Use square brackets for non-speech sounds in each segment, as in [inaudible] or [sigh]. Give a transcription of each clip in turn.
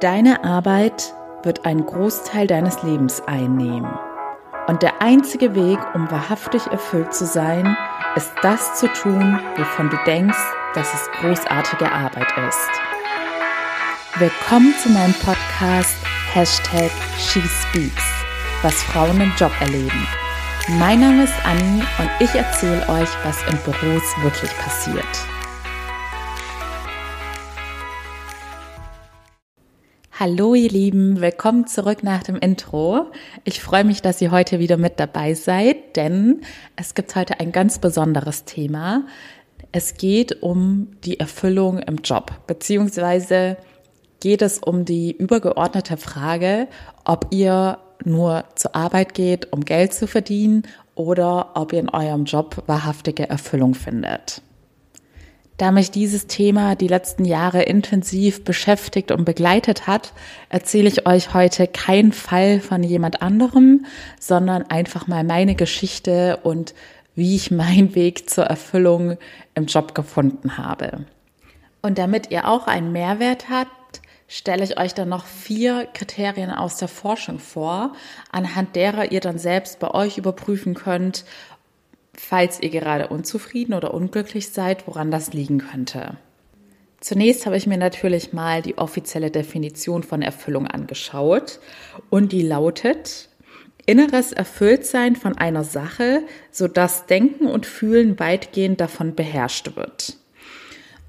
Deine Arbeit wird einen Großteil deines Lebens einnehmen. Und der einzige Weg, um wahrhaftig erfüllt zu sein, ist das zu tun, wovon du denkst, dass es großartige Arbeit ist. Willkommen zu meinem Podcast Hashtag SheSpeaks, was Frauen im Job erleben. Mein Name ist Anni und ich erzähle euch, was in Büros wirklich passiert. Hallo ihr Lieben, willkommen zurück nach dem Intro. Ich freue mich, dass ihr heute wieder mit dabei seid, denn es gibt heute ein ganz besonderes Thema. Es geht um die Erfüllung im Job, beziehungsweise geht es um die übergeordnete Frage, ob ihr nur zur Arbeit geht, um Geld zu verdienen oder ob ihr in eurem Job wahrhaftige Erfüllung findet. Da mich dieses Thema die letzten Jahre intensiv beschäftigt und begleitet hat, erzähle ich euch heute keinen Fall von jemand anderem, sondern einfach mal meine Geschichte und wie ich meinen [laughs] Weg zur Erfüllung im Job gefunden habe. Und damit ihr auch einen Mehrwert habt, stelle ich euch dann noch vier Kriterien aus der Forschung vor, anhand derer ihr dann selbst bei euch überprüfen könnt, falls ihr gerade unzufrieden oder unglücklich seid, woran das liegen könnte. Zunächst habe ich mir natürlich mal die offizielle Definition von Erfüllung angeschaut und die lautet inneres Erfülltsein von einer Sache, sodass Denken und Fühlen weitgehend davon beherrscht wird.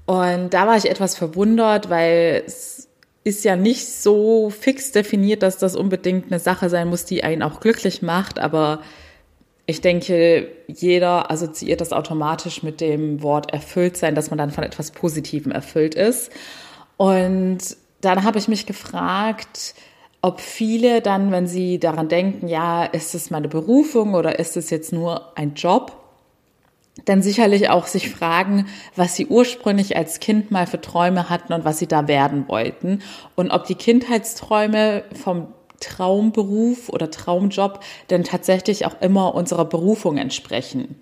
Und da war ich etwas verwundert, weil es ist ja nicht so fix definiert, dass das unbedingt eine Sache sein muss, die einen auch glücklich macht, aber ich denke, jeder assoziiert das automatisch mit dem Wort erfüllt sein, dass man dann von etwas Positivem erfüllt ist. Und dann habe ich mich gefragt, ob viele dann, wenn sie daran denken, ja, ist es meine Berufung oder ist es jetzt nur ein Job, dann sicherlich auch sich fragen, was sie ursprünglich als Kind mal für Träume hatten und was sie da werden wollten und ob die Kindheitsträume vom Traumberuf oder Traumjob denn tatsächlich auch immer unserer Berufung entsprechen.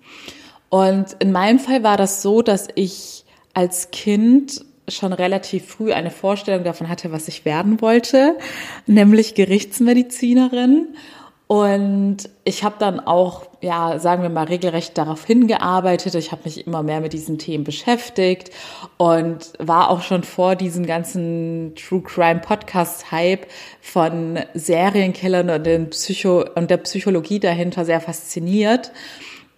Und in meinem Fall war das so, dass ich als Kind schon relativ früh eine Vorstellung davon hatte, was ich werden wollte, nämlich Gerichtsmedizinerin. Und ich habe dann auch, ja, sagen wir mal, regelrecht darauf hingearbeitet. Ich habe mich immer mehr mit diesen Themen beschäftigt und war auch schon vor diesem ganzen True Crime Podcast Hype von Serienkillern und, den Psycho und der Psychologie dahinter sehr fasziniert.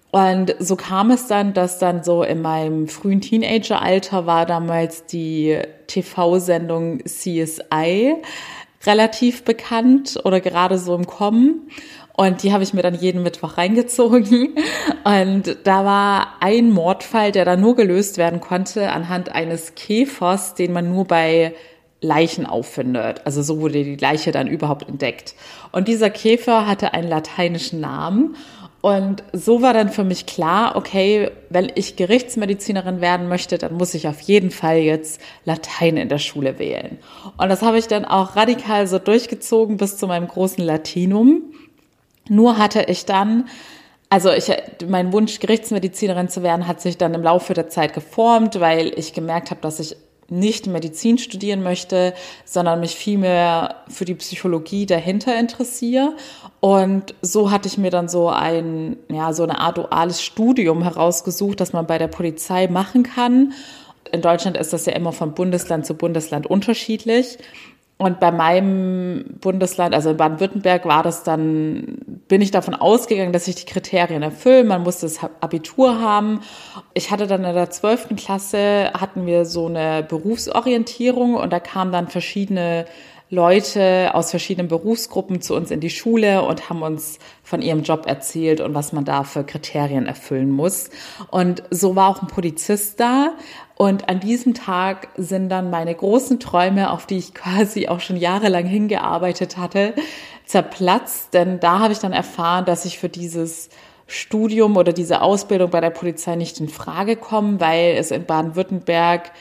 Und so kam es dann, dass dann so in meinem frühen Teenageralter war damals die TV-Sendung CSI relativ bekannt oder gerade so im Kommen. Und die habe ich mir dann jeden Mittwoch reingezogen. [laughs] Und da war ein Mordfall, der dann nur gelöst werden konnte anhand eines Käfers, den man nur bei Leichen auffindet. Also so wurde die Leiche dann überhaupt entdeckt. Und dieser Käfer hatte einen lateinischen Namen. Und so war dann für mich klar, okay, wenn ich Gerichtsmedizinerin werden möchte, dann muss ich auf jeden Fall jetzt Latein in der Schule wählen. Und das habe ich dann auch radikal so durchgezogen bis zu meinem großen Latinum. Nur hatte ich dann also ich, mein Wunsch, Gerichtsmedizinerin zu werden, hat sich dann im Laufe der Zeit geformt, weil ich gemerkt habe, dass ich nicht Medizin studieren möchte, sondern mich vielmehr für die Psychologie dahinter interessiere. Und so hatte ich mir dann so ein, ja, so eine Art duales Studium herausgesucht, das man bei der Polizei machen kann. In Deutschland ist das ja immer von Bundesland zu Bundesland unterschiedlich. Und bei meinem Bundesland, also in Baden-Württemberg, war das dann, bin ich davon ausgegangen, dass ich die Kriterien erfülle. Man musste das Abitur haben. Ich hatte dann in der zwölften Klasse, hatten wir so eine Berufsorientierung und da kamen dann verschiedene Leute aus verschiedenen Berufsgruppen zu uns in die Schule und haben uns von ihrem Job erzählt und was man da für Kriterien erfüllen muss. Und so war auch ein Polizist da. Und an diesem Tag sind dann meine großen Träume, auf die ich quasi auch schon jahrelang hingearbeitet hatte, zerplatzt. Denn da habe ich dann erfahren, dass ich für dieses Studium oder diese Ausbildung bei der Polizei nicht in Frage komme, weil es in Baden-Württemberg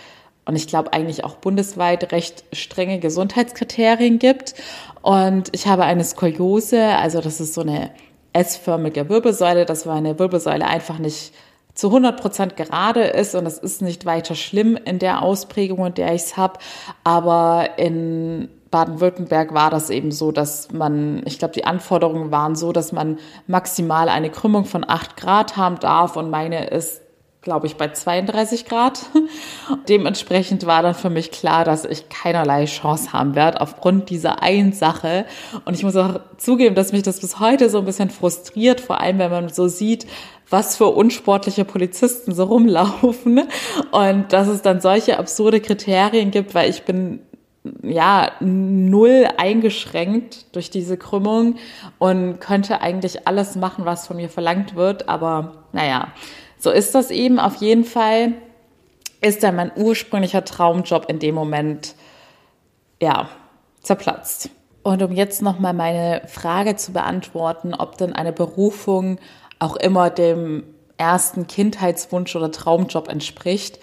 und ich glaube eigentlich auch bundesweit recht strenge Gesundheitskriterien gibt. Und ich habe eine Skoliose, also das ist so eine S-förmige Wirbelsäule, dass meine Wirbelsäule einfach nicht zu 100 Prozent gerade ist. Und es ist nicht weiter schlimm in der Ausprägung, in der ich es habe, aber in Baden-Württemberg war das eben so, dass man, ich glaube, die Anforderungen waren so, dass man maximal eine Krümmung von acht Grad haben darf. Und meine ist, glaube ich, bei 32 Grad. [laughs] Dementsprechend war dann für mich klar, dass ich keinerlei Chance haben werde aufgrund dieser einen Sache. Und ich muss auch zugeben, dass mich das bis heute so ein bisschen frustriert, vor allem wenn man so sieht, was für unsportliche Polizisten so rumlaufen [laughs] und dass es dann solche absurde Kriterien gibt, weil ich bin ja, null eingeschränkt durch diese Krümmung und könnte eigentlich alles machen, was von mir verlangt wird. Aber naja, so ist das eben. Auf jeden Fall ist dann mein ursprünglicher Traumjob in dem Moment, ja, zerplatzt. Und um jetzt nochmal meine Frage zu beantworten, ob denn eine Berufung auch immer dem ersten Kindheitswunsch oder Traumjob entspricht.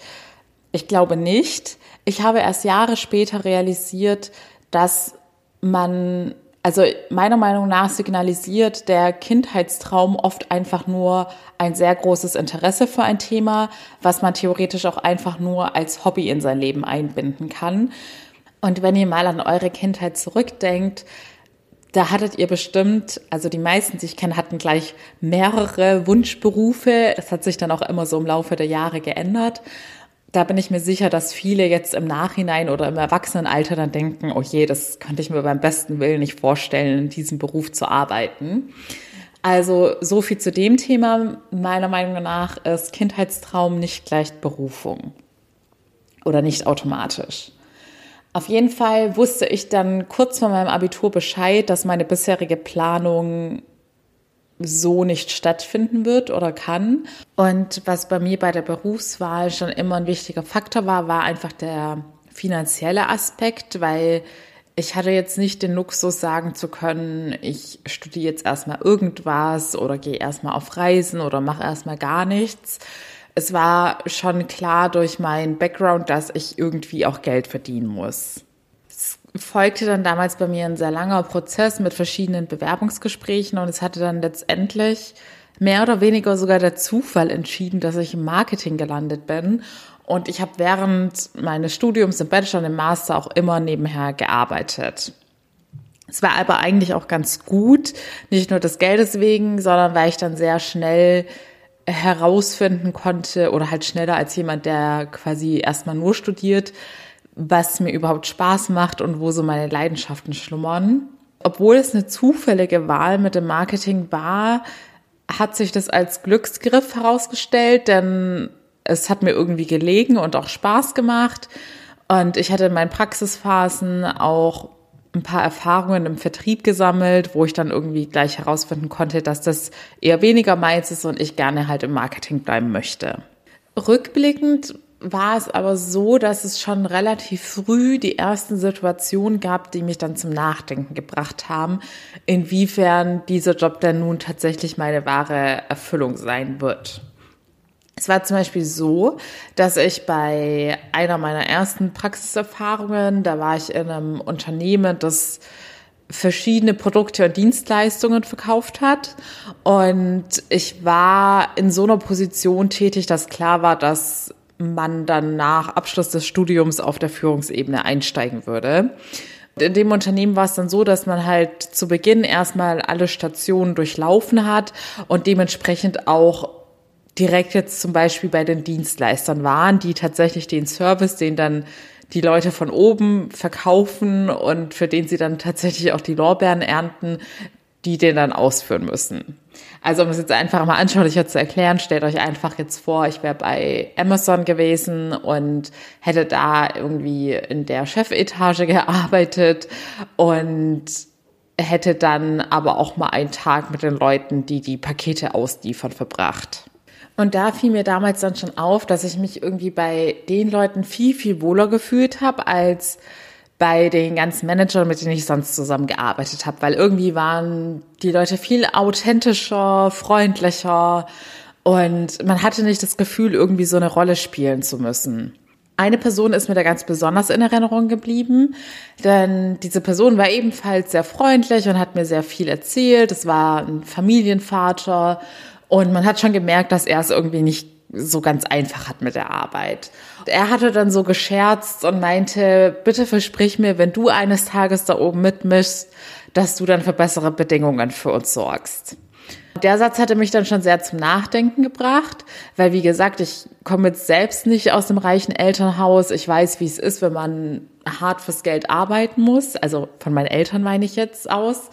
Ich glaube nicht. Ich habe erst Jahre später realisiert, dass man, also meiner Meinung nach signalisiert der Kindheitstraum oft einfach nur ein sehr großes Interesse für ein Thema, was man theoretisch auch einfach nur als Hobby in sein Leben einbinden kann. Und wenn ihr mal an eure Kindheit zurückdenkt, da hattet ihr bestimmt, also die meisten, die ich kenne, hatten gleich mehrere Wunschberufe. Das hat sich dann auch immer so im Laufe der Jahre geändert da bin ich mir sicher, dass viele jetzt im Nachhinein oder im Erwachsenenalter dann denken, oh je, das könnte ich mir beim besten Willen nicht vorstellen, in diesem Beruf zu arbeiten. Also so viel zu dem Thema. Meiner Meinung nach ist Kindheitstraum nicht gleich Berufung oder nicht automatisch. Auf jeden Fall wusste ich dann kurz vor meinem Abitur Bescheid, dass meine bisherige Planung so nicht stattfinden wird oder kann. Und was bei mir bei der Berufswahl schon immer ein wichtiger Faktor war, war einfach der finanzielle Aspekt, weil ich hatte jetzt nicht den Luxus sagen zu können, ich studiere jetzt erstmal irgendwas oder gehe erstmal auf Reisen oder mache erstmal gar nichts. Es war schon klar durch meinen Background, dass ich irgendwie auch Geld verdienen muss folgte dann damals bei mir ein sehr langer Prozess mit verschiedenen Bewerbungsgesprächen und es hatte dann letztendlich mehr oder weniger sogar der Zufall entschieden, dass ich im Marketing gelandet bin. Und ich habe während meines Studiums im Bachelor und im Master auch immer nebenher gearbeitet. Es war aber eigentlich auch ganz gut, nicht nur des Geldes wegen, sondern weil ich dann sehr schnell herausfinden konnte oder halt schneller als jemand, der quasi erstmal nur studiert, was mir überhaupt Spaß macht und wo so meine Leidenschaften schlummern. Obwohl es eine zufällige Wahl mit dem Marketing war, hat sich das als Glücksgriff herausgestellt, denn es hat mir irgendwie gelegen und auch Spaß gemacht. Und ich hatte in meinen Praxisphasen auch ein paar Erfahrungen im Vertrieb gesammelt, wo ich dann irgendwie gleich herausfinden konnte, dass das eher weniger meins ist und ich gerne halt im Marketing bleiben möchte. Rückblickend war es aber so, dass es schon relativ früh die ersten Situationen gab, die mich dann zum Nachdenken gebracht haben, inwiefern dieser Job denn nun tatsächlich meine wahre Erfüllung sein wird. Es war zum Beispiel so, dass ich bei einer meiner ersten Praxiserfahrungen, da war ich in einem Unternehmen, das verschiedene Produkte und Dienstleistungen verkauft hat. Und ich war in so einer Position tätig, dass klar war, dass man dann nach Abschluss des Studiums auf der Führungsebene einsteigen würde. In dem Unternehmen war es dann so, dass man halt zu Beginn erstmal alle Stationen durchlaufen hat und dementsprechend auch direkt jetzt zum Beispiel bei den Dienstleistern waren, die tatsächlich den Service, den dann die Leute von oben verkaufen und für den sie dann tatsächlich auch die Lorbeeren ernten, die den dann ausführen müssen. Also um es jetzt einfach mal anschaulicher zu erklären, stellt euch einfach jetzt vor, ich wäre bei Amazon gewesen und hätte da irgendwie in der Chefetage gearbeitet und hätte dann aber auch mal einen Tag mit den Leuten, die die Pakete ausliefern, verbracht. Und da fiel mir damals dann schon auf, dass ich mich irgendwie bei den Leuten viel, viel wohler gefühlt habe als bei den ganzen Managern, mit denen ich sonst zusammengearbeitet habe, weil irgendwie waren die Leute viel authentischer, freundlicher und man hatte nicht das Gefühl, irgendwie so eine Rolle spielen zu müssen. Eine Person ist mir da ganz besonders in Erinnerung geblieben, denn diese Person war ebenfalls sehr freundlich und hat mir sehr viel erzählt. Es war ein Familienvater und man hat schon gemerkt, dass er es irgendwie nicht so ganz einfach hat mit der Arbeit. Er hatte dann so gescherzt und meinte, bitte versprich mir, wenn du eines Tages da oben mitmischst, dass du dann für bessere Bedingungen für uns sorgst. Der Satz hatte mich dann schon sehr zum Nachdenken gebracht, weil wie gesagt, ich komme jetzt selbst nicht aus dem reichen Elternhaus. Ich weiß, wie es ist, wenn man hart fürs Geld arbeiten muss. Also von meinen Eltern meine ich jetzt aus.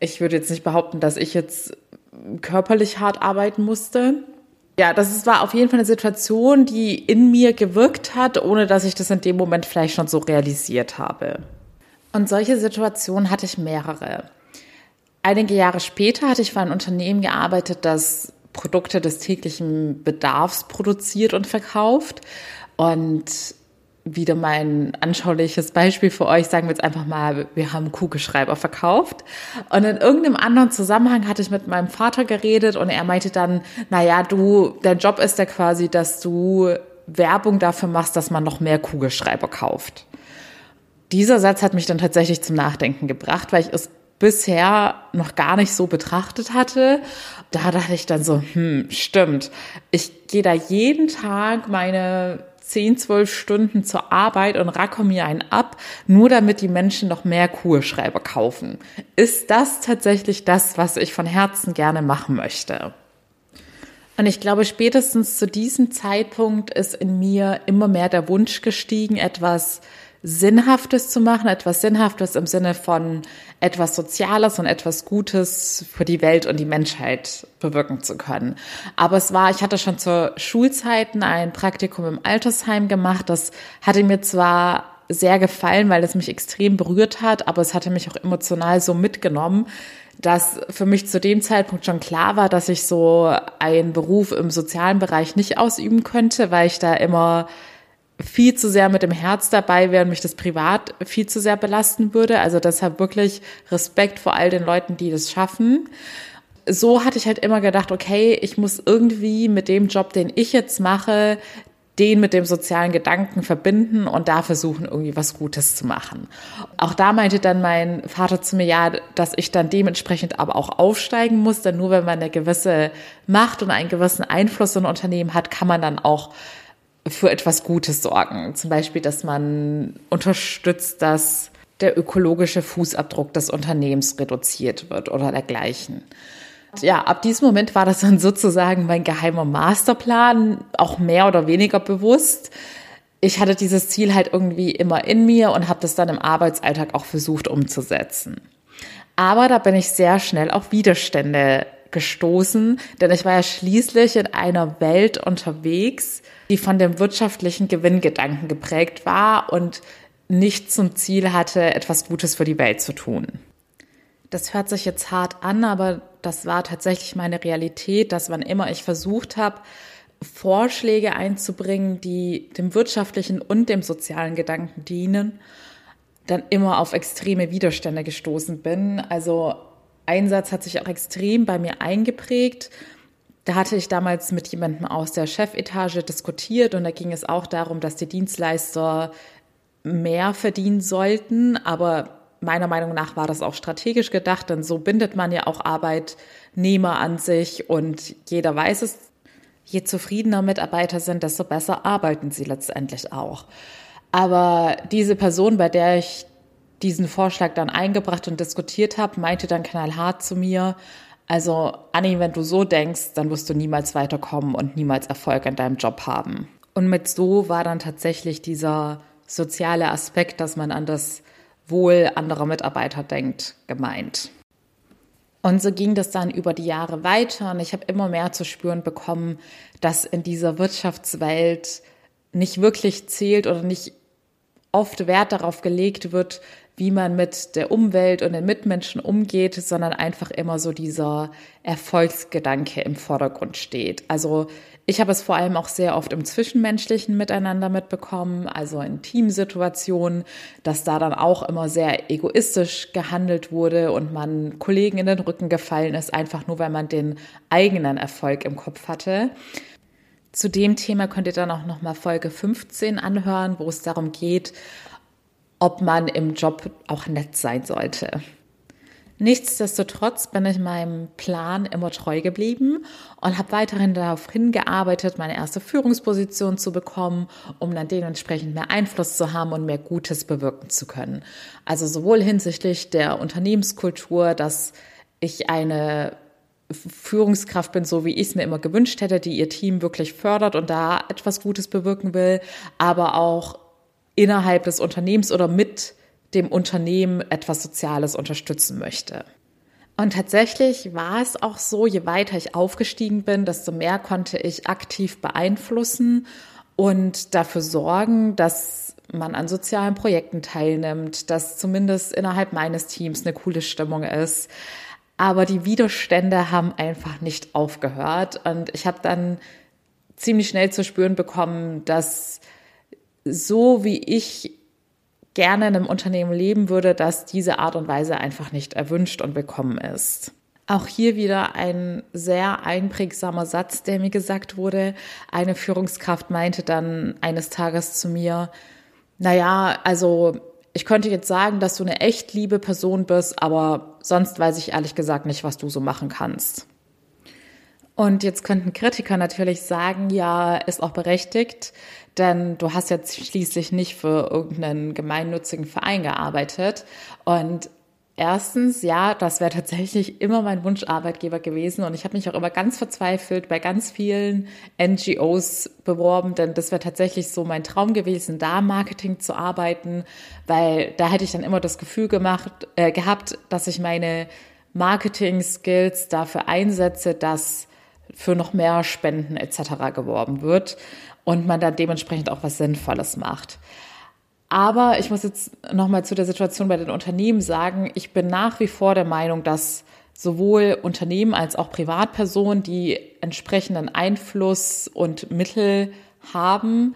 Ich würde jetzt nicht behaupten, dass ich jetzt körperlich hart arbeiten musste. Ja, das war auf jeden Fall eine Situation, die in mir gewirkt hat, ohne dass ich das in dem Moment vielleicht schon so realisiert habe. Und solche Situationen hatte ich mehrere. Einige Jahre später hatte ich für ein Unternehmen gearbeitet, das Produkte des täglichen Bedarfs produziert und verkauft. Und wieder mein anschauliches Beispiel für euch, sagen wir jetzt einfach mal, wir haben Kugelschreiber verkauft. Und in irgendeinem anderen Zusammenhang hatte ich mit meinem Vater geredet und er meinte dann, na ja, du, dein Job ist ja quasi, dass du Werbung dafür machst, dass man noch mehr Kugelschreiber kauft. Dieser Satz hat mich dann tatsächlich zum Nachdenken gebracht, weil ich es bisher noch gar nicht so betrachtet hatte. Da dachte ich dann so, hm, stimmt. Ich gehe da jeden Tag meine 10, 12 Stunden zur Arbeit und racke mir einen ab, nur damit die Menschen noch mehr Kugelschreiber kaufen. Ist das tatsächlich das, was ich von Herzen gerne machen möchte? Und ich glaube, spätestens zu diesem Zeitpunkt ist in mir immer mehr der Wunsch gestiegen, etwas Sinnhaftes zu machen, etwas Sinnhaftes im Sinne von etwas Soziales und etwas Gutes für die Welt und die Menschheit bewirken zu können. Aber es war, ich hatte schon zur Schulzeiten ein Praktikum im Altersheim gemacht. Das hatte mir zwar sehr gefallen, weil es mich extrem berührt hat, aber es hatte mich auch emotional so mitgenommen, dass für mich zu dem Zeitpunkt schon klar war, dass ich so einen Beruf im sozialen Bereich nicht ausüben könnte, weil ich da immer viel zu sehr mit dem Herz dabei wäre und mich das privat viel zu sehr belasten würde. Also deshalb wirklich Respekt vor all den Leuten, die das schaffen. So hatte ich halt immer gedacht, okay, ich muss irgendwie mit dem Job, den ich jetzt mache, den mit dem sozialen Gedanken verbinden und da versuchen, irgendwie was Gutes zu machen. Auch da meinte dann mein Vater zu mir, ja, dass ich dann dementsprechend aber auch aufsteigen muss, denn nur wenn man eine gewisse Macht und einen gewissen Einfluss in ein Unternehmen hat, kann man dann auch für etwas Gutes sorgen. Zum Beispiel, dass man unterstützt, dass der ökologische Fußabdruck des Unternehmens reduziert wird oder dergleichen. Ja, ab diesem Moment war das dann sozusagen mein geheimer Masterplan, auch mehr oder weniger bewusst. Ich hatte dieses Ziel halt irgendwie immer in mir und habe das dann im Arbeitsalltag auch versucht umzusetzen. Aber da bin ich sehr schnell auf Widerstände gestoßen, denn ich war ja schließlich in einer Welt unterwegs, die von dem wirtschaftlichen Gewinngedanken geprägt war und nicht zum Ziel hatte, etwas Gutes für die Welt zu tun. Das hört sich jetzt hart an, aber das war tatsächlich meine Realität, dass wann immer ich versucht habe, Vorschläge einzubringen, die dem wirtschaftlichen und dem sozialen Gedanken dienen, dann immer auf extreme Widerstände gestoßen bin. Also ein Satz hat sich auch extrem bei mir eingeprägt. Da hatte ich damals mit jemandem aus der Chefetage diskutiert und da ging es auch darum, dass die Dienstleister mehr verdienen sollten, aber meiner Meinung nach war das auch strategisch gedacht, denn so bindet man ja auch Arbeitnehmer an sich und jeder weiß es, je zufriedener Mitarbeiter sind, desto besser arbeiten sie letztendlich auch. Aber diese Person, bei der ich diesen Vorschlag dann eingebracht und diskutiert habe, meinte dann knallhart zu mir, also Anni, wenn du so denkst, dann wirst du niemals weiterkommen und niemals Erfolg in deinem Job haben. Und mit so war dann tatsächlich dieser soziale Aspekt, dass man an das Wohl anderer Mitarbeiter denkt, gemeint. Und so ging das dann über die Jahre weiter und ich habe immer mehr zu spüren bekommen, dass in dieser Wirtschaftswelt nicht wirklich zählt oder nicht oft Wert darauf gelegt wird, wie man mit der Umwelt und den Mitmenschen umgeht, sondern einfach immer so dieser Erfolgsgedanke im Vordergrund steht. Also ich habe es vor allem auch sehr oft im zwischenmenschlichen Miteinander mitbekommen, also in Teamsituationen, dass da dann auch immer sehr egoistisch gehandelt wurde und man Kollegen in den Rücken gefallen ist, einfach nur weil man den eigenen Erfolg im Kopf hatte. Zu dem Thema könnt ihr dann auch nochmal Folge 15 anhören, wo es darum geht, ob man im Job auch nett sein sollte. Nichtsdestotrotz bin ich meinem Plan immer treu geblieben und habe weiterhin darauf hingearbeitet, meine erste Führungsposition zu bekommen, um dann dementsprechend mehr Einfluss zu haben und mehr Gutes bewirken zu können. Also sowohl hinsichtlich der Unternehmenskultur, dass ich eine Führungskraft bin, so wie ich es mir immer gewünscht hätte, die ihr Team wirklich fördert und da etwas Gutes bewirken will, aber auch innerhalb des Unternehmens oder mit dem Unternehmen etwas Soziales unterstützen möchte. Und tatsächlich war es auch so, je weiter ich aufgestiegen bin, desto mehr konnte ich aktiv beeinflussen und dafür sorgen, dass man an sozialen Projekten teilnimmt, dass zumindest innerhalb meines Teams eine coole Stimmung ist. Aber die Widerstände haben einfach nicht aufgehört und ich habe dann ziemlich schnell zu spüren bekommen, dass so wie ich gerne in einem Unternehmen leben würde, dass diese Art und Weise einfach nicht erwünscht und willkommen ist. Auch hier wieder ein sehr einprägsamer Satz, der mir gesagt wurde. Eine Führungskraft meinte dann eines Tages zu mir, naja, also ich könnte jetzt sagen, dass du eine echt liebe Person bist, aber sonst weiß ich ehrlich gesagt nicht, was du so machen kannst. Und jetzt könnten Kritiker natürlich sagen, ja, ist auch berechtigt, denn du hast jetzt schließlich nicht für irgendeinen gemeinnützigen Verein gearbeitet. Und erstens, ja, das wäre tatsächlich immer mein Wunscharbeitgeber gewesen. Und ich habe mich auch immer ganz verzweifelt bei ganz vielen NGOs beworben, denn das wäre tatsächlich so mein Traum gewesen, da Marketing zu arbeiten, weil da hätte ich dann immer das Gefühl gemacht, äh, gehabt, dass ich meine Marketing-Skills dafür einsetze, dass für noch mehr Spenden etc. geworben wird und man dann dementsprechend auch was Sinnvolles macht. Aber ich muss jetzt nochmal zu der Situation bei den Unternehmen sagen, ich bin nach wie vor der Meinung, dass sowohl Unternehmen als auch Privatpersonen, die entsprechenden Einfluss und Mittel haben,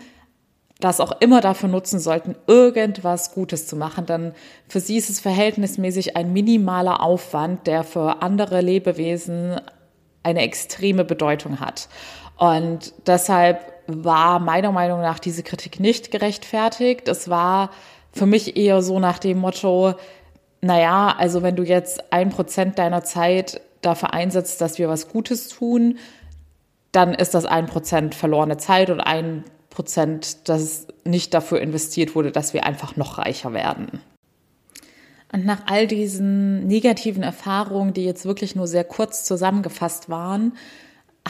das auch immer dafür nutzen sollten, irgendwas Gutes zu machen. Denn für sie ist es verhältnismäßig ein minimaler Aufwand, der für andere Lebewesen eine extreme Bedeutung hat. Und deshalb war meiner Meinung nach diese Kritik nicht gerechtfertigt. Es war für mich eher so nach dem Motto, naja, also wenn du jetzt ein Prozent deiner Zeit dafür einsetzt, dass wir was Gutes tun, dann ist das ein Prozent verlorene Zeit und ein Prozent, das nicht dafür investiert wurde, dass wir einfach noch reicher werden. Und nach all diesen negativen Erfahrungen, die jetzt wirklich nur sehr kurz zusammengefasst waren,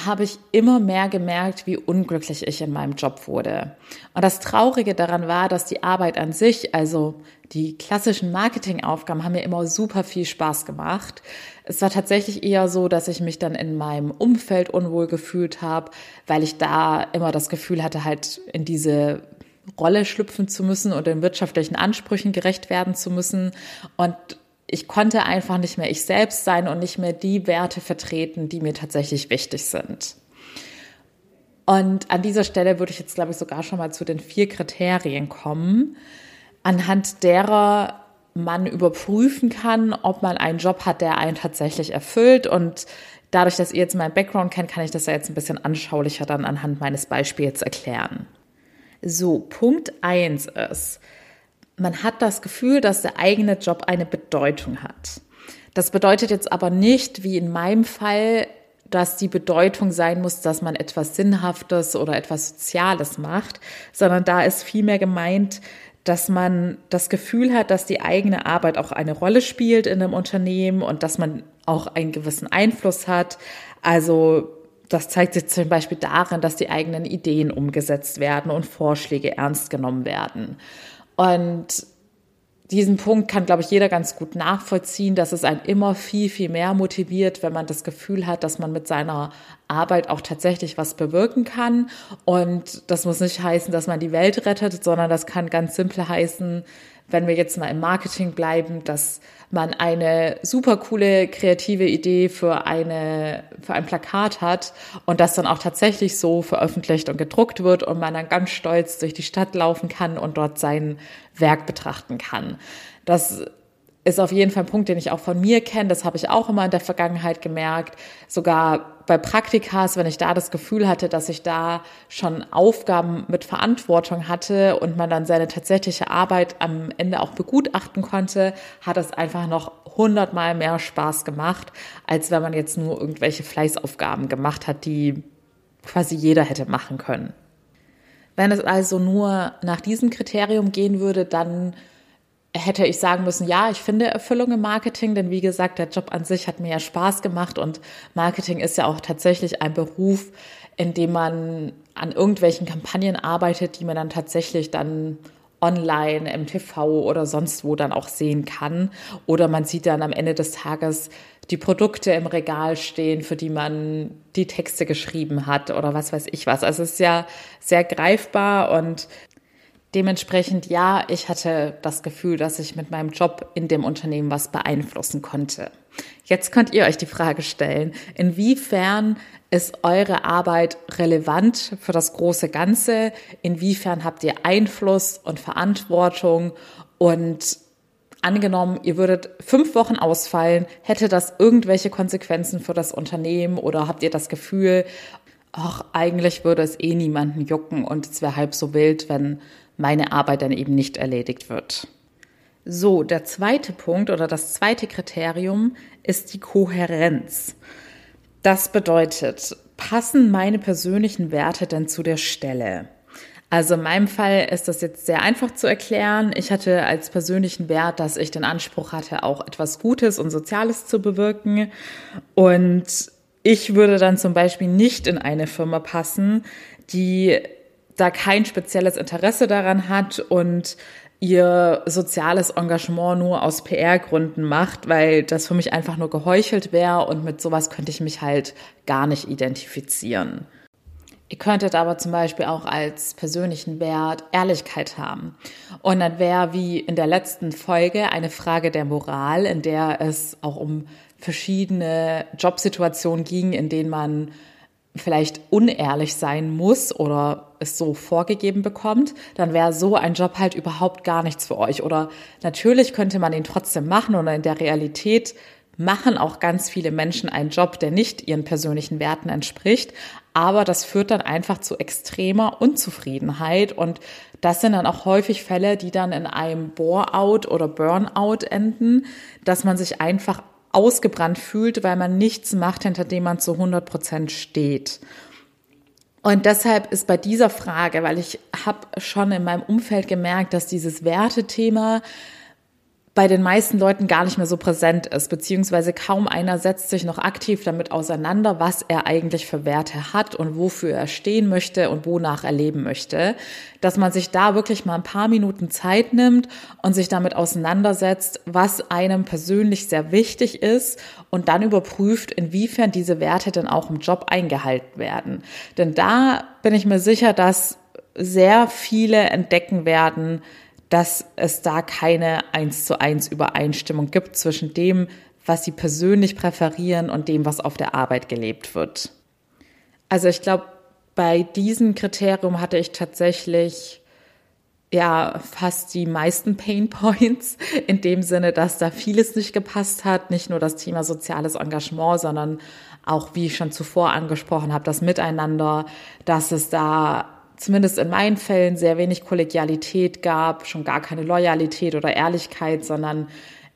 habe ich immer mehr gemerkt, wie unglücklich ich in meinem Job wurde. Und das Traurige daran war, dass die Arbeit an sich, also die klassischen Marketingaufgaben, haben mir immer super viel Spaß gemacht. Es war tatsächlich eher so, dass ich mich dann in meinem Umfeld unwohl gefühlt habe, weil ich da immer das Gefühl hatte, halt in diese Rolle schlüpfen zu müssen und den wirtschaftlichen Ansprüchen gerecht werden zu müssen. Und ich konnte einfach nicht mehr ich selbst sein und nicht mehr die Werte vertreten, die mir tatsächlich wichtig sind. Und an dieser Stelle würde ich jetzt, glaube ich, sogar schon mal zu den vier Kriterien kommen, anhand derer man überprüfen kann, ob man einen Job hat, der einen tatsächlich erfüllt. Und dadurch, dass ihr jetzt meinen Background kennt, kann ich das ja jetzt ein bisschen anschaulicher dann anhand meines Beispiels erklären. So, Punkt eins ist, man hat das Gefühl, dass der eigene Job eine Bedeutung hat. Das bedeutet jetzt aber nicht, wie in meinem Fall, dass die Bedeutung sein muss, dass man etwas Sinnhaftes oder etwas Soziales macht, sondern da ist vielmehr gemeint, dass man das Gefühl hat, dass die eigene Arbeit auch eine Rolle spielt in einem Unternehmen und dass man auch einen gewissen Einfluss hat. Also das zeigt sich zum Beispiel darin, dass die eigenen Ideen umgesetzt werden und Vorschläge ernst genommen werden. Und diesen Punkt kann, glaube ich, jeder ganz gut nachvollziehen, dass es einen immer viel, viel mehr motiviert, wenn man das Gefühl hat, dass man mit seiner Arbeit auch tatsächlich was bewirken kann. Und das muss nicht heißen, dass man die Welt rettet, sondern das kann ganz simpel heißen, wenn wir jetzt mal im Marketing bleiben, dass man eine super coole kreative Idee für eine für ein Plakat hat und das dann auch tatsächlich so veröffentlicht und gedruckt wird und man dann ganz stolz durch die Stadt laufen kann und dort sein Werk betrachten kann. Das ist auf jeden Fall ein Punkt, den ich auch von mir kenne. Das habe ich auch immer in der Vergangenheit gemerkt. Sogar bei Praktikas, wenn ich da das Gefühl hatte, dass ich da schon Aufgaben mit Verantwortung hatte und man dann seine tatsächliche Arbeit am Ende auch begutachten konnte, hat es einfach noch hundertmal mehr Spaß gemacht, als wenn man jetzt nur irgendwelche Fleißaufgaben gemacht hat, die quasi jeder hätte machen können. Wenn es also nur nach diesem Kriterium gehen würde, dann hätte ich sagen müssen, ja, ich finde Erfüllung im Marketing, denn wie gesagt, der Job an sich hat mir ja Spaß gemacht und Marketing ist ja auch tatsächlich ein Beruf, in dem man an irgendwelchen Kampagnen arbeitet, die man dann tatsächlich dann online im TV oder sonst wo dann auch sehen kann. Oder man sieht dann am Ende des Tages die Produkte im Regal stehen, für die man die Texte geschrieben hat oder was weiß ich was. Also es ist ja sehr greifbar und Dementsprechend ja, ich hatte das Gefühl, dass ich mit meinem Job in dem Unternehmen was beeinflussen konnte. Jetzt könnt ihr euch die Frage stellen, inwiefern ist eure Arbeit relevant für das große Ganze? Inwiefern habt ihr Einfluss und Verantwortung? Und angenommen, ihr würdet fünf Wochen ausfallen, hätte das irgendwelche Konsequenzen für das Unternehmen oder habt ihr das Gefühl, ach, eigentlich würde es eh niemanden jucken und es wäre halb so wild, wenn meine Arbeit dann eben nicht erledigt wird. So, der zweite Punkt oder das zweite Kriterium ist die Kohärenz. Das bedeutet, passen meine persönlichen Werte denn zu der Stelle? Also in meinem Fall ist das jetzt sehr einfach zu erklären. Ich hatte als persönlichen Wert, dass ich den Anspruch hatte, auch etwas Gutes und Soziales zu bewirken. Und ich würde dann zum Beispiel nicht in eine Firma passen, die da kein spezielles Interesse daran hat und ihr soziales Engagement nur aus PR-Gründen macht, weil das für mich einfach nur geheuchelt wäre und mit sowas könnte ich mich halt gar nicht identifizieren. Ihr könntet aber zum Beispiel auch als persönlichen Wert Ehrlichkeit haben. Und dann wäre wie in der letzten Folge eine Frage der Moral, in der es auch um verschiedene Jobsituationen ging, in denen man vielleicht unehrlich sein muss oder es so vorgegeben bekommt, dann wäre so ein Job halt überhaupt gar nichts für euch. Oder natürlich könnte man ihn trotzdem machen oder in der Realität machen auch ganz viele Menschen einen Job, der nicht ihren persönlichen Werten entspricht. Aber das führt dann einfach zu extremer Unzufriedenheit. Und das sind dann auch häufig Fälle, die dann in einem Bore-out oder Burnout enden, dass man sich einfach ausgebrannt fühlt, weil man nichts macht, hinter dem man zu 100 Prozent steht. Und deshalb ist bei dieser Frage, weil ich habe schon in meinem Umfeld gemerkt, dass dieses Wertethema bei den meisten Leuten gar nicht mehr so präsent ist, beziehungsweise kaum einer setzt sich noch aktiv damit auseinander, was er eigentlich für Werte hat und wofür er stehen möchte und wonach er leben möchte. Dass man sich da wirklich mal ein paar Minuten Zeit nimmt und sich damit auseinandersetzt, was einem persönlich sehr wichtig ist und dann überprüft, inwiefern diese Werte denn auch im Job eingehalten werden. Denn da bin ich mir sicher, dass sehr viele entdecken werden, dass es da keine eins zu eins Übereinstimmung gibt zwischen dem, was sie persönlich präferieren und dem, was auf der Arbeit gelebt wird. Also ich glaube, bei diesem Kriterium hatte ich tatsächlich ja fast die meisten Pain Points [laughs] in dem Sinne, dass da vieles nicht gepasst hat, nicht nur das Thema soziales Engagement, sondern auch, wie ich schon zuvor angesprochen habe, das Miteinander, dass es da zumindest in meinen Fällen sehr wenig Kollegialität gab, schon gar keine Loyalität oder Ehrlichkeit, sondern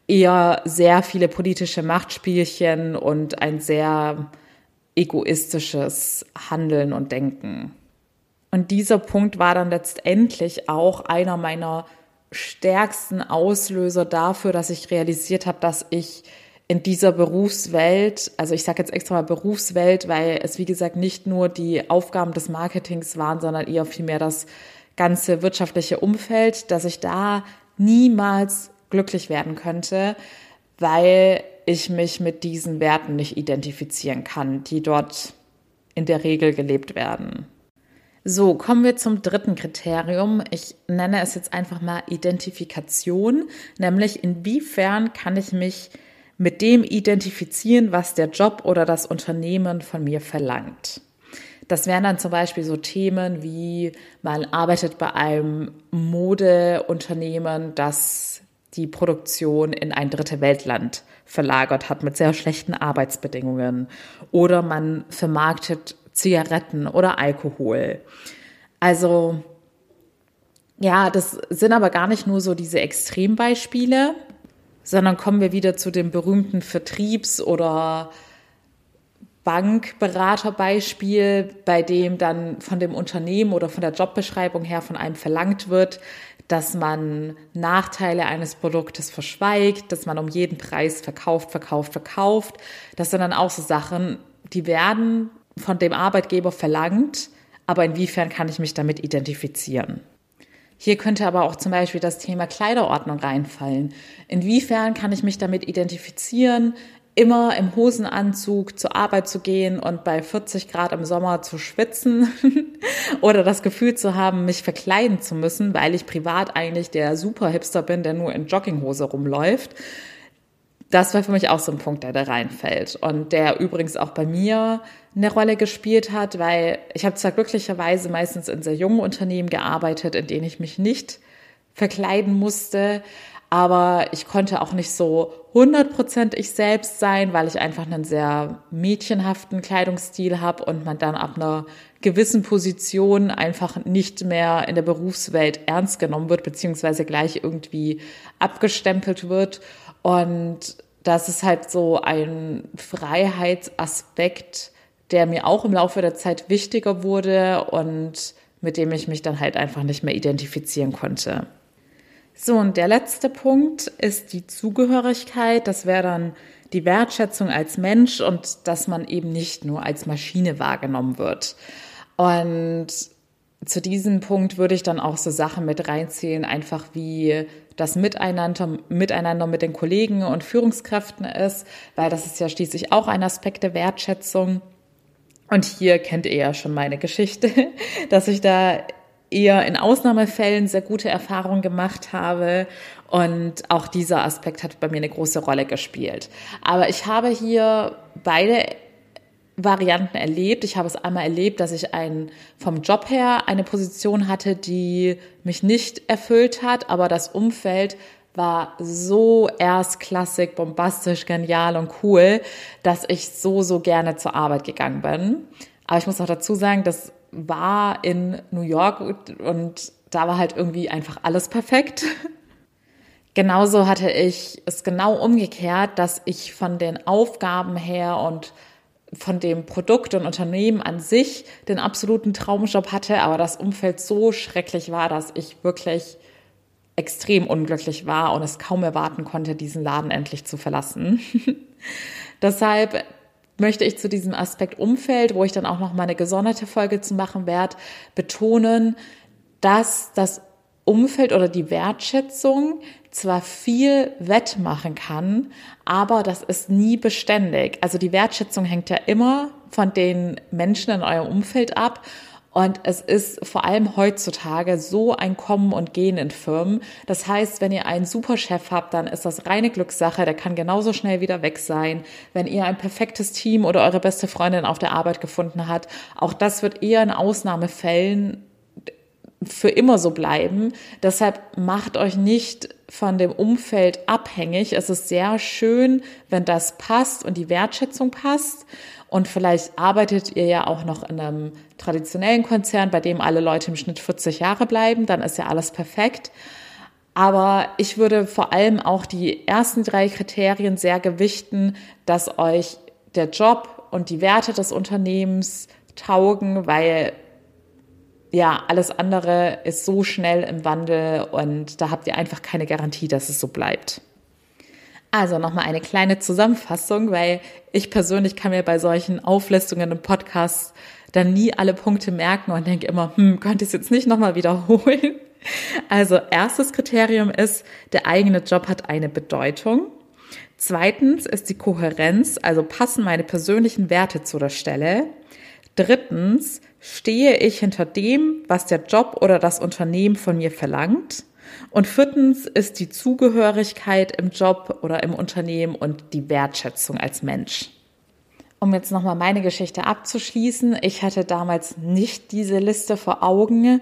eher sehr viele politische Machtspielchen und ein sehr egoistisches Handeln und Denken. Und dieser Punkt war dann letztendlich auch einer meiner stärksten Auslöser dafür, dass ich realisiert habe, dass ich in dieser Berufswelt, also ich sage jetzt extra mal Berufswelt, weil es wie gesagt nicht nur die Aufgaben des Marketings waren, sondern eher vielmehr das ganze wirtschaftliche Umfeld, dass ich da niemals glücklich werden könnte, weil ich mich mit diesen Werten nicht identifizieren kann, die dort in der Regel gelebt werden. So, kommen wir zum dritten Kriterium. Ich nenne es jetzt einfach mal Identifikation, nämlich inwiefern kann ich mich mit dem identifizieren, was der Job oder das Unternehmen von mir verlangt. Das wären dann zum Beispiel so Themen wie, man arbeitet bei einem Modeunternehmen, das die Produktion in ein dritte Weltland verlagert hat mit sehr schlechten Arbeitsbedingungen oder man vermarktet Zigaretten oder Alkohol. Also ja, das sind aber gar nicht nur so diese Extrembeispiele, sondern kommen wir wieder zu dem berühmten Vertriebs- oder Bankberaterbeispiel, bei dem dann von dem Unternehmen oder von der Jobbeschreibung her von einem verlangt wird, dass man Nachteile eines Produktes verschweigt, dass man um jeden Preis verkauft, verkauft, verkauft. Das sind dann auch so Sachen, die werden von dem Arbeitgeber verlangt, aber inwiefern kann ich mich damit identifizieren? Hier könnte aber auch zum Beispiel das Thema Kleiderordnung reinfallen. Inwiefern kann ich mich damit identifizieren, immer im Hosenanzug zur Arbeit zu gehen und bei 40 Grad im Sommer zu schwitzen [laughs] oder das Gefühl zu haben, mich verkleiden zu müssen, weil ich privat eigentlich der super Hipster bin, der nur in Jogginghose rumläuft. Das war für mich auch so ein Punkt, der da reinfällt und der übrigens auch bei mir eine Rolle gespielt hat, weil ich habe zwar glücklicherweise meistens in sehr jungen Unternehmen gearbeitet, in denen ich mich nicht verkleiden musste, aber ich konnte auch nicht so 100% ich selbst sein, weil ich einfach einen sehr mädchenhaften Kleidungsstil habe und man dann ab einer gewissen Position einfach nicht mehr in der Berufswelt ernst genommen wird, beziehungsweise gleich irgendwie abgestempelt wird. Und das ist halt so ein Freiheitsaspekt, der mir auch im Laufe der Zeit wichtiger wurde und mit dem ich mich dann halt einfach nicht mehr identifizieren konnte. So, und der letzte Punkt ist die Zugehörigkeit. Das wäre dann die Wertschätzung als Mensch und dass man eben nicht nur als Maschine wahrgenommen wird. Und zu diesem Punkt würde ich dann auch so Sachen mit reinzählen, einfach wie das Miteinander, Miteinander mit den Kollegen und Führungskräften ist, weil das ist ja schließlich auch ein Aspekt der Wertschätzung. Und hier kennt ihr ja schon meine Geschichte, [laughs] dass ich da eher in Ausnahmefällen sehr gute Erfahrungen gemacht habe. Und auch dieser Aspekt hat bei mir eine große Rolle gespielt. Aber ich habe hier beide Varianten erlebt. Ich habe es einmal erlebt, dass ich ein, vom Job her eine Position hatte, die mich nicht erfüllt hat, aber das Umfeld war so erstklassig, bombastisch, genial und cool, dass ich so, so gerne zur Arbeit gegangen bin. Aber ich muss auch dazu sagen, das war in New York und da war halt irgendwie einfach alles perfekt. [laughs] Genauso hatte ich es genau umgekehrt, dass ich von den Aufgaben her und von dem Produkt und Unternehmen an sich den absoluten Traumjob hatte, aber das Umfeld so schrecklich war, dass ich wirklich extrem unglücklich war und es kaum erwarten konnte, diesen Laden endlich zu verlassen. [laughs] Deshalb möchte ich zu diesem Aspekt Umfeld, wo ich dann auch noch mal eine gesonderte Folge zu machen werde, betonen, dass das Umfeld oder die Wertschätzung zwar viel wettmachen kann, aber das ist nie beständig. Also die Wertschätzung hängt ja immer von den Menschen in eurem Umfeld ab und es ist vor allem heutzutage so ein Kommen und Gehen in Firmen. Das heißt, wenn ihr einen Superchef habt, dann ist das reine Glückssache. Der kann genauso schnell wieder weg sein. Wenn ihr ein perfektes Team oder eure beste Freundin auf der Arbeit gefunden habt, auch das wird eher in Ausnahmefällen für immer so bleiben. Deshalb macht euch nicht von dem Umfeld abhängig. Es ist sehr schön, wenn das passt und die Wertschätzung passt. Und vielleicht arbeitet ihr ja auch noch in einem traditionellen Konzern, bei dem alle Leute im Schnitt 40 Jahre bleiben, dann ist ja alles perfekt. Aber ich würde vor allem auch die ersten drei Kriterien sehr gewichten, dass euch der Job und die Werte des Unternehmens taugen, weil ja, alles andere ist so schnell im Wandel und da habt ihr einfach keine Garantie, dass es so bleibt. Also nochmal eine kleine Zusammenfassung, weil ich persönlich kann mir bei solchen Auflistungen im Podcast dann nie alle Punkte merken und denke immer, hm, könnte ich es jetzt nicht nochmal wiederholen? Also erstes Kriterium ist, der eigene Job hat eine Bedeutung. Zweitens ist die Kohärenz, also passen meine persönlichen Werte zu der Stelle. Drittens, stehe ich hinter dem, was der Job oder das Unternehmen von mir verlangt. Und viertens ist die Zugehörigkeit im Job oder im Unternehmen und die Wertschätzung als Mensch. Um jetzt nochmal meine Geschichte abzuschließen, ich hatte damals nicht diese Liste vor Augen.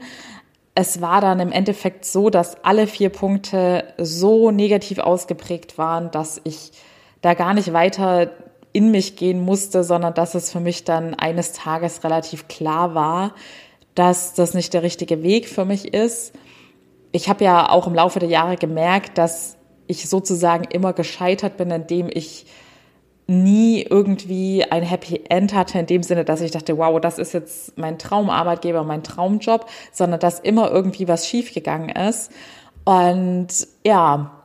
es war dann im Endeffekt so, dass alle vier Punkte so negativ ausgeprägt waren, dass ich da gar nicht weiter in mich gehen musste, sondern dass es für mich dann eines Tages relativ klar war, dass das nicht der richtige Weg für mich ist. Ich habe ja auch im Laufe der Jahre gemerkt, dass ich sozusagen immer gescheitert bin, indem ich nie irgendwie ein Happy End hatte in dem Sinne, dass ich dachte, wow, das ist jetzt mein Traumarbeitgeber, mein Traumjob, sondern dass immer irgendwie was schiefgegangen ist. Und ja,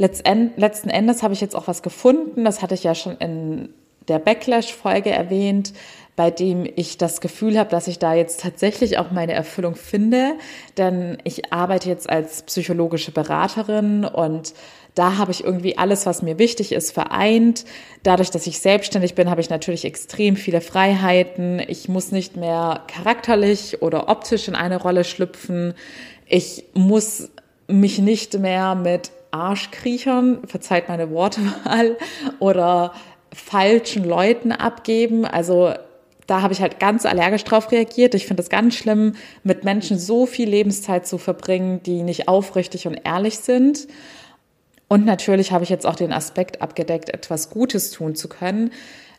letzten Endes habe ich jetzt auch was gefunden. Das hatte ich ja schon in der Backlash-Folge erwähnt, bei dem ich das Gefühl habe, dass ich da jetzt tatsächlich auch meine Erfüllung finde. Denn ich arbeite jetzt als psychologische Beraterin und da habe ich irgendwie alles, was mir wichtig ist, vereint. Dadurch, dass ich selbstständig bin, habe ich natürlich extrem viele Freiheiten. Ich muss nicht mehr charakterlich oder optisch in eine Rolle schlüpfen. Ich muss mich nicht mehr mit Arschkriechern, verzeiht meine Wortwahl, [laughs] oder falschen Leuten abgeben. Also da habe ich halt ganz allergisch drauf reagiert. Ich finde es ganz schlimm, mit Menschen so viel Lebenszeit zu verbringen, die nicht aufrichtig und ehrlich sind. Und natürlich habe ich jetzt auch den Aspekt abgedeckt, etwas Gutes tun zu können.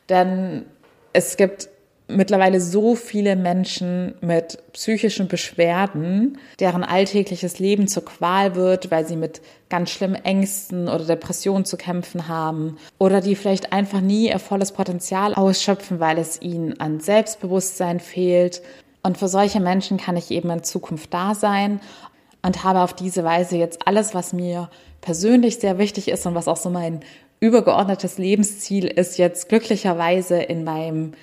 Denn es gibt mittlerweile so viele Menschen mit psychischen Beschwerden, deren alltägliches Leben zur Qual wird, weil sie mit ganz schlimmen Ängsten oder Depressionen zu kämpfen haben oder die vielleicht einfach nie ihr volles Potenzial ausschöpfen, weil es ihnen an Selbstbewusstsein fehlt. Und für solche Menschen kann ich eben in Zukunft da sein und habe auf diese Weise jetzt alles, was mir persönlich sehr wichtig ist und was auch so mein übergeordnetes Lebensziel ist, jetzt glücklicherweise in meinem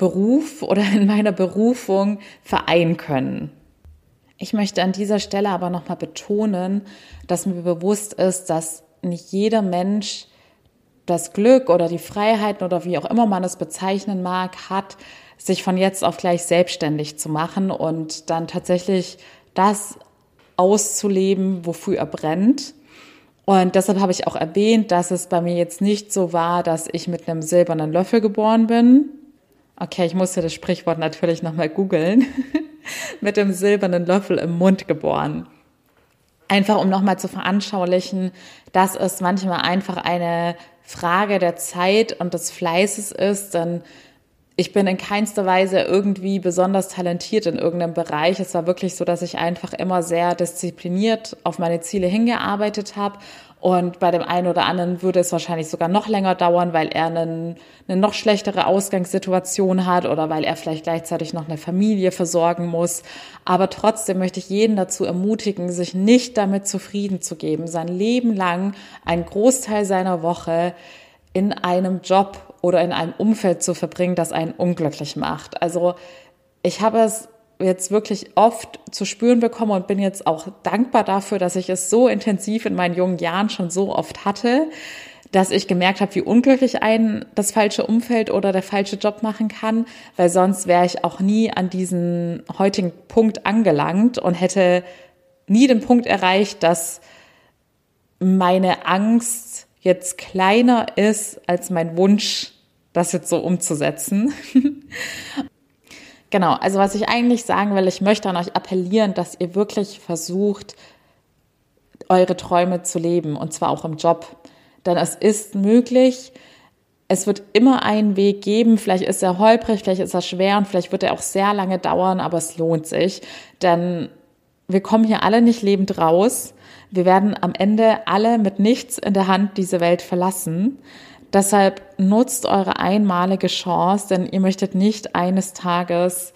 Beruf oder in meiner Berufung vereinen können. Ich möchte an dieser Stelle aber nochmal betonen, dass mir bewusst ist, dass nicht jeder Mensch das Glück oder die Freiheiten oder wie auch immer man es bezeichnen mag, hat, sich von jetzt auf gleich selbstständig zu machen und dann tatsächlich das auszuleben, wofür er brennt. Und deshalb habe ich auch erwähnt, dass es bei mir jetzt nicht so war, dass ich mit einem silbernen Löffel geboren bin, Okay, ich musste das Sprichwort natürlich nochmal googeln. [laughs] Mit dem silbernen Löffel im Mund geboren. Einfach um nochmal zu veranschaulichen, dass es manchmal einfach eine Frage der Zeit und des Fleißes ist, denn ich bin in keinster Weise irgendwie besonders talentiert in irgendeinem Bereich. Es war wirklich so, dass ich einfach immer sehr diszipliniert auf meine Ziele hingearbeitet habe und bei dem einen oder anderen würde es wahrscheinlich sogar noch länger dauern, weil er einen, eine noch schlechtere Ausgangssituation hat oder weil er vielleicht gleichzeitig noch eine Familie versorgen muss. Aber trotzdem möchte ich jeden dazu ermutigen, sich nicht damit zufrieden zu geben, sein Leben lang einen Großteil seiner Woche in einem Job oder in einem Umfeld zu verbringen, das einen unglücklich macht. Also ich habe es jetzt wirklich oft zu spüren bekomme und bin jetzt auch dankbar dafür, dass ich es so intensiv in meinen jungen Jahren schon so oft hatte, dass ich gemerkt habe, wie unglücklich ein das falsche Umfeld oder der falsche Job machen kann, weil sonst wäre ich auch nie an diesen heutigen Punkt angelangt und hätte nie den Punkt erreicht, dass meine Angst jetzt kleiner ist als mein Wunsch, das jetzt so umzusetzen. [laughs] Genau, also was ich eigentlich sagen will, ich möchte an euch appellieren, dass ihr wirklich versucht, eure Träume zu leben und zwar auch im Job. Denn es ist möglich, es wird immer einen Weg geben, vielleicht ist er holprig, vielleicht ist er schwer und vielleicht wird er auch sehr lange dauern, aber es lohnt sich, denn wir kommen hier alle nicht lebend raus. Wir werden am Ende alle mit nichts in der Hand diese Welt verlassen. Deshalb nutzt eure einmalige Chance, denn ihr möchtet nicht eines Tages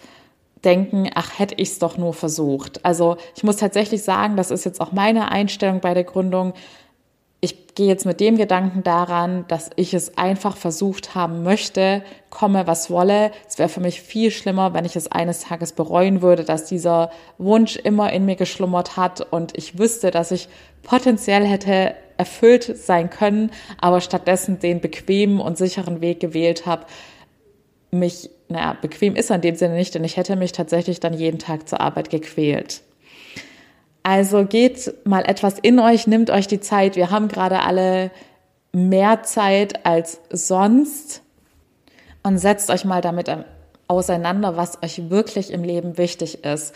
denken, ach, hätte ich es doch nur versucht. Also ich muss tatsächlich sagen, das ist jetzt auch meine Einstellung bei der Gründung. Ich gehe jetzt mit dem Gedanken daran, dass ich es einfach versucht haben möchte, komme was wolle. Es wäre für mich viel schlimmer, wenn ich es eines Tages bereuen würde, dass dieser Wunsch immer in mir geschlummert hat und ich wüsste, dass ich potenziell hätte erfüllt sein können, aber stattdessen den bequemen und sicheren Weg gewählt habe, mich, naja, bequem ist er in dem Sinne nicht, denn ich hätte mich tatsächlich dann jeden Tag zur Arbeit gequält. Also geht mal etwas in euch, nimmt euch die Zeit. Wir haben gerade alle mehr Zeit als sonst und setzt euch mal damit auseinander, was euch wirklich im Leben wichtig ist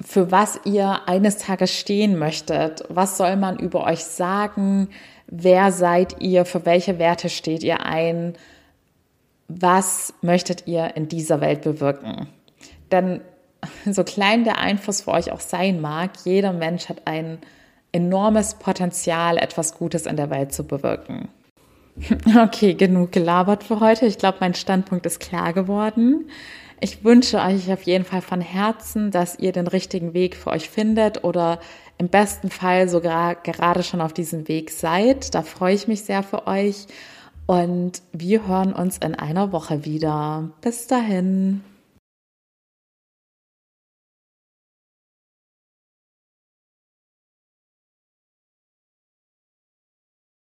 für was ihr eines Tages stehen möchtet. Was soll man über euch sagen? Wer seid ihr? Für welche Werte steht ihr ein? Was möchtet ihr in dieser Welt bewirken? Denn so klein der Einfluss für euch auch sein mag, jeder Mensch hat ein enormes Potenzial, etwas Gutes in der Welt zu bewirken. [laughs] Okay, genug gelabert für heute. Ich glaube, mein Standpunkt ist klar geworden. Ich wünsche euch auf jeden Fall von Herzen, dass ihr den richtigen Weg für euch findet oder im besten Fall sogar gerade schon auf diesem Weg seid. Da freue ich mich sehr für euch. Und wir hören uns in einer Woche wieder. Bis dahin.